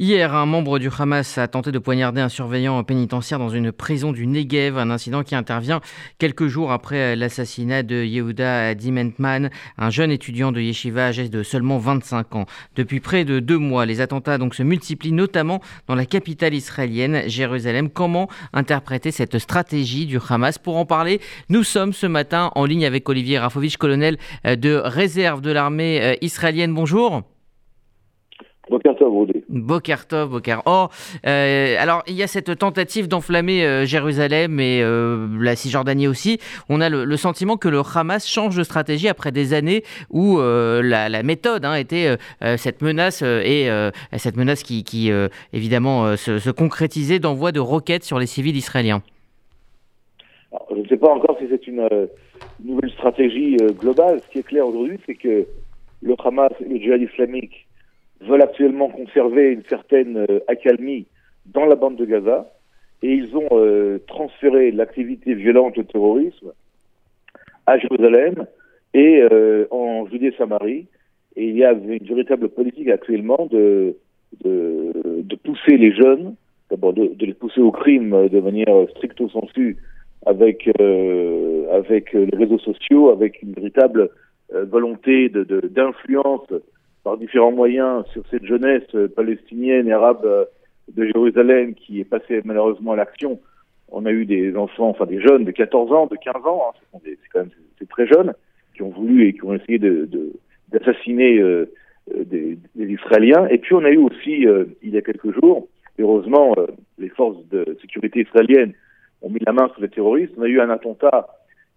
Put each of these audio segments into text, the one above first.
Hier, un membre du Hamas a tenté de poignarder un surveillant pénitentiaire dans une prison du Negev, un incident qui intervient quelques jours après l'assassinat de Yehuda Dimentman, un jeune étudiant de yeshiva âgé de seulement 25 ans. Depuis près de deux mois, les attentats donc se multiplient, notamment dans la capitale israélienne, Jérusalem. Comment interpréter cette stratégie du Hamas? Pour en parler, nous sommes ce matin en ligne avec Olivier Rafovitch, colonel de réserve de l'armée israélienne. Bonjour. Bokertov, Boker. Oh, euh, alors il y a cette tentative d'enflammer euh, Jérusalem et euh, la Cisjordanie aussi. On a le, sentiment que le Hamas change de stratégie après des années où la, méthode hein, était cette menace et cette menace qui, évidemment se, concrétisait d'envoi de roquettes sur les civils israéliens. je ne sais pas encore si c'est une, nouvelle stratégie globale. Ce qui est clair aujourd'hui, c'est que le Hamas et le djihad islamique veulent actuellement conserver une certaine euh, accalmie dans la bande de Gaza et ils ont euh, transféré l'activité violente au terrorisme à Jérusalem et euh, en Judée-Samarie. Et il y a une véritable politique actuellement de, de, de pousser les jeunes, d'abord de, de, les pousser au crime de manière stricto sensu avec, avec les réseaux sociaux, avec une véritable volonté d'influence par différents moyens sur cette jeunesse euh, palestinienne et arabe euh, de Jérusalem qui est passée malheureusement à l'action. On a eu des enfants, enfin des jeunes de 14 ans, de 15 ans, hein, c'est quand même c'est très jeunes, qui ont voulu et qui ont essayé de, d'assassiner euh, des, Israéliens. Et puis on a eu aussi, il y a quelques jours, heureusement, les forces de sécurité israéliennes ont mis la main sur les terroristes. On a eu un attentat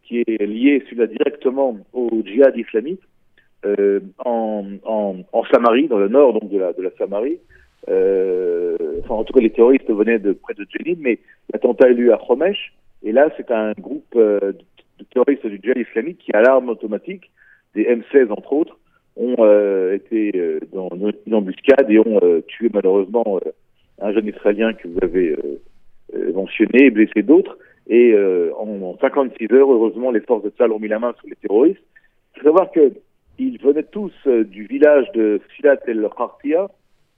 qui est lié celui-là directement au djihad islamique euh, en, Samarie, dans le nord donc de la, de la Samarie. Euh, en tout cas, les terroristes venaient de près de Jenin, mais l'attentat a eu lieu à Homesh. Et là, c'est un groupe euh, de terroristes du djihad islamique qui, à l'arme automatique, des M16 entre autres, ont été dans une embuscade et ont tué malheureusement un jeune Israélien que vous avez mentionné et blessé d'autres. Et en, en, 56 heures, heureusement, les forces de Tzal ont mis la main sur les terroristes. Il faut savoir que ils venaient tous euh, du village de Silat el Khartia,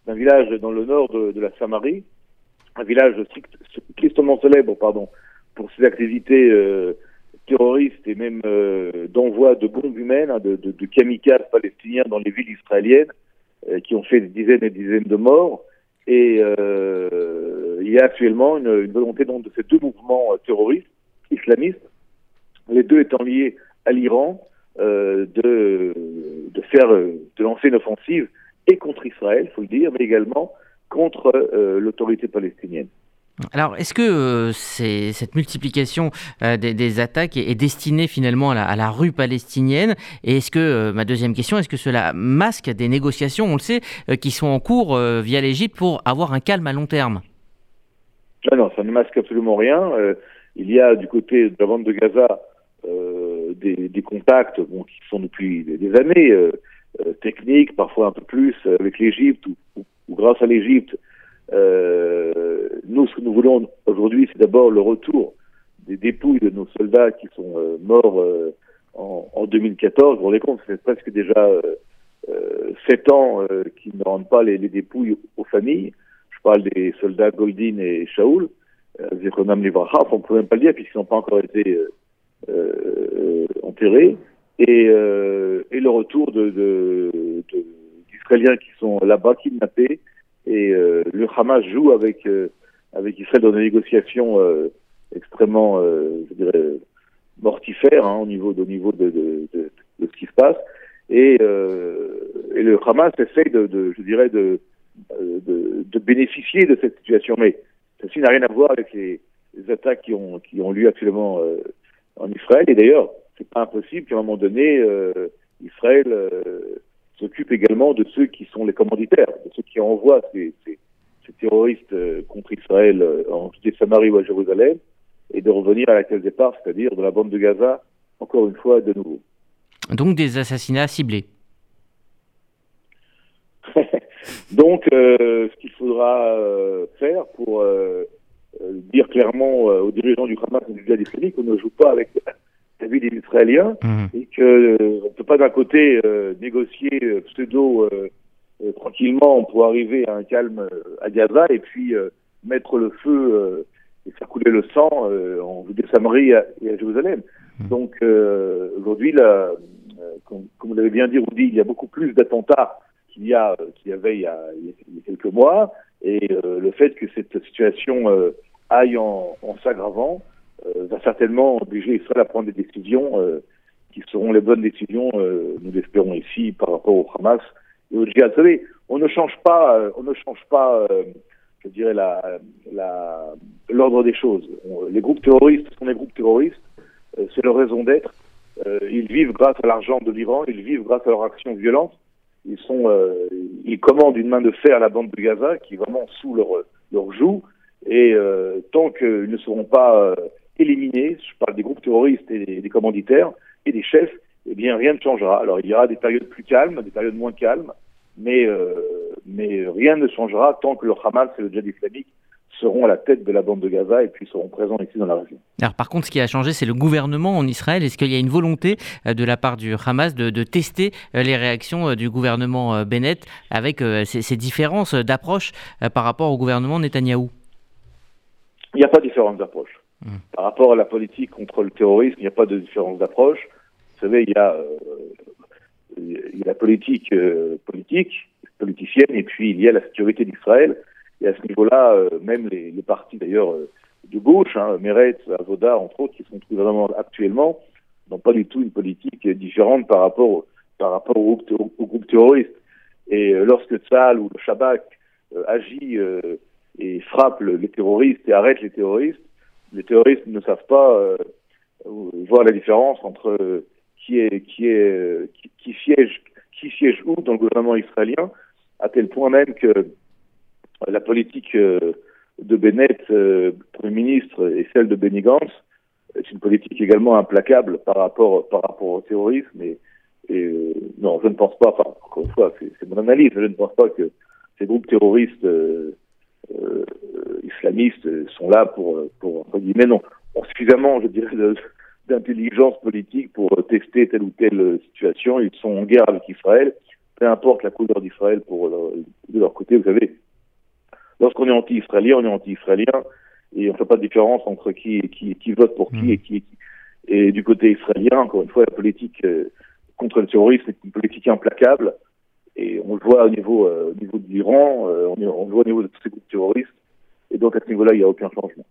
un village dans le nord de, la Samarie, un village tristement célèbre pardon, pour ses activités euh, terroristes et même euh, d'envoi de bombes humaines, hein, de, de, kamikazes palestiniens dans les villes israéliennes, qui ont fait des dizaines et des dizaines de morts. Et il y a actuellement une, volonté de ces deux mouvements terroristes islamistes, les deux étant liés à l'Iran, euh, de, de faire, euh, de lancer une offensive et contre Israël, faut le dire, mais également contre euh, l'autorité palestinienne. Alors, est-ce que cette multiplication des, attaques est, destinée finalement à la, rue palestinienne? Et est-ce que, ma deuxième question, est-ce que cela masque des négociations, on le sait, qui sont en cours via l'Égypte pour avoir un calme à long terme? Non, non, ça ne masque absolument rien. il y a du côté de la bande de Gaza des, contacts qui sont depuis des, années euh, euh, techniques, parfois un peu plus avec l'Égypte ou, grâce à l'Égypte. Euh, nous, ce que nous voulons aujourd'hui, c'est d'abord le retour des dépouilles de nos soldats qui sont euh, morts euh, en, en, 2014. Vous vous rendez compte, c'est presque déjà sept ans qu'ils ne rendent pas les, les, dépouilles aux familles. Je parle des soldats Goldin et Shaoul. Euh, on ne peut même pas le dire puisqu'ils n'ont pas encore été euh, enterrés, et, euh, et le retour de, de, d'Israéliens qui sont là-bas kidnappés. Et euh, le Hamas joue avec, avec Israël dans des négociations extrêmement, je dirais, mortifères hein, au niveau, au niveau de, de, de, de, ce qui se passe. Et, et le Hamas essaye de, de je dirais, de, de, de, bénéficier de cette situation. Mais ceci n'a rien à voir avec les, les attaques qui ont, qui ont lieu actuellement euh, en Israël. Et d'ailleurs, c'est pas impossible qu'à un moment donné, euh, Israël euh, s'occupe également de ceux qui sont les commanditaires, de ceux qui envoient ces, ces, ces terroristes euh, contre Israël en Samarie ou à Jérusalem, et de revenir à la case départ, c'est-à-dire de la bande de Gaza, encore une fois, de nouveau. Donc des assassinats ciblés. Donc, ce qu'il faudra faire pour dire clairement aux dirigeants du Hamas et du djihad islamique qu'on ne joue pas avec la vie des Israéliens mmh. et qu'on ne peut pas d'un côté négocier pseudo tranquillement pour arriver à un calme à Gaza et puis mettre le feu et faire couler le sang en de Samarie et à Jérusalem. Mmh. Donc aujourd'hui, comme, comme, vous l'avez bien dit, Rudy, il y a beaucoup plus d'attentats qu'il y a qu'il y avait il y a, il y a, quelques mois et le fait que cette situation aille en, en s'aggravant euh, va certainement obliger Israël à prendre des décisions euh, qui seront les bonnes décisions, euh, nous l'espérons ici, par rapport au Hamas et au djihad. Vous savez, on ne change pas, on ne change pas, je dirais, la, la, l'ordre des choses. les groupes terroristes sont des groupes terroristes, c'est leur raison d'être. ils vivent grâce à l'argent de l'Iran, ils vivent grâce à leur action violente. Ils sont, ils commandent une main de fer à la bande de Gaza, qui est vraiment sous leur leur joug. Et tant qu'ils ne seront pas éliminés, je parle des groupes terroristes et des, commanditaires et des chefs, eh bien rien ne changera. Alors il y aura des périodes plus calmes, des périodes moins calmes, mais, euh, mais rien ne changera tant que le Hamas et le djihad islamique seront à la tête de la bande de Gaza et puis seront présents ici dans la région. Alors par contre, ce qui a changé, c'est le gouvernement en Israël. Est-ce qu'il y a une volonté euh, de la part du Hamas de, de tester euh, les réactions du gouvernement Bennett avec ces, ces différences d'approche par rapport au gouvernement Netanyahou? Il n'y a pas de différence d'approche. Par rapport à la politique contre le terrorisme, il n'y a pas de différence d'approche. Vous savez, il y a, euh, il y a la politique euh, politique, politicienne, et puis il y a la sécurité d'Israël. Et à ce niveau-là, euh, même les, partis d'ailleurs de gauche, hein, Meretz, Avoda, entre autres, qui sont gouvernement actuellement, n'ont pas du tout une politique différente par rapport, par rapport au, groupe, terroriste. Et lorsque Tzal ou le Shabak agit et frappe les terroristes et arrête les terroristes, les terroristes ne savent pas euh, voir la différence entre euh, euh, qui, siège qui siège où dans le gouvernement israélien, à tel point même que la politique de Bennett, Premier ministre, et celle de Benny Gantz, est une politique également implacable par rapport par rapport au terrorisme. Et, et non, je ne pense pas. Enfin, encore une fois, c'est mon analyse. Je ne pense pas que ces groupes terroristes euh, islamistes sont là pour, pour entre guillemets, non, ont suffisamment, je dirais, d'intelligence politique pour tester telle ou telle situation. Ils sont en guerre avec Israël, peu importe la couleur d'Israël pour de leur côté. Vous savez, lorsqu'on est anti-israélien, on est anti-israélien et on ne fait pas de différence entre qui, qui, qui vote pour qui hmm. et qui, Et du côté israélien, encore une fois, la politique euh, contre le terrorisme est une politique implacable. Et on le voit au niveau, euh, au niveau de l'Iran, euh, on, on, le voit au niveau de tous ces groupes terroristes. Et donc à ce niveau-là, il n'y a aucun changement.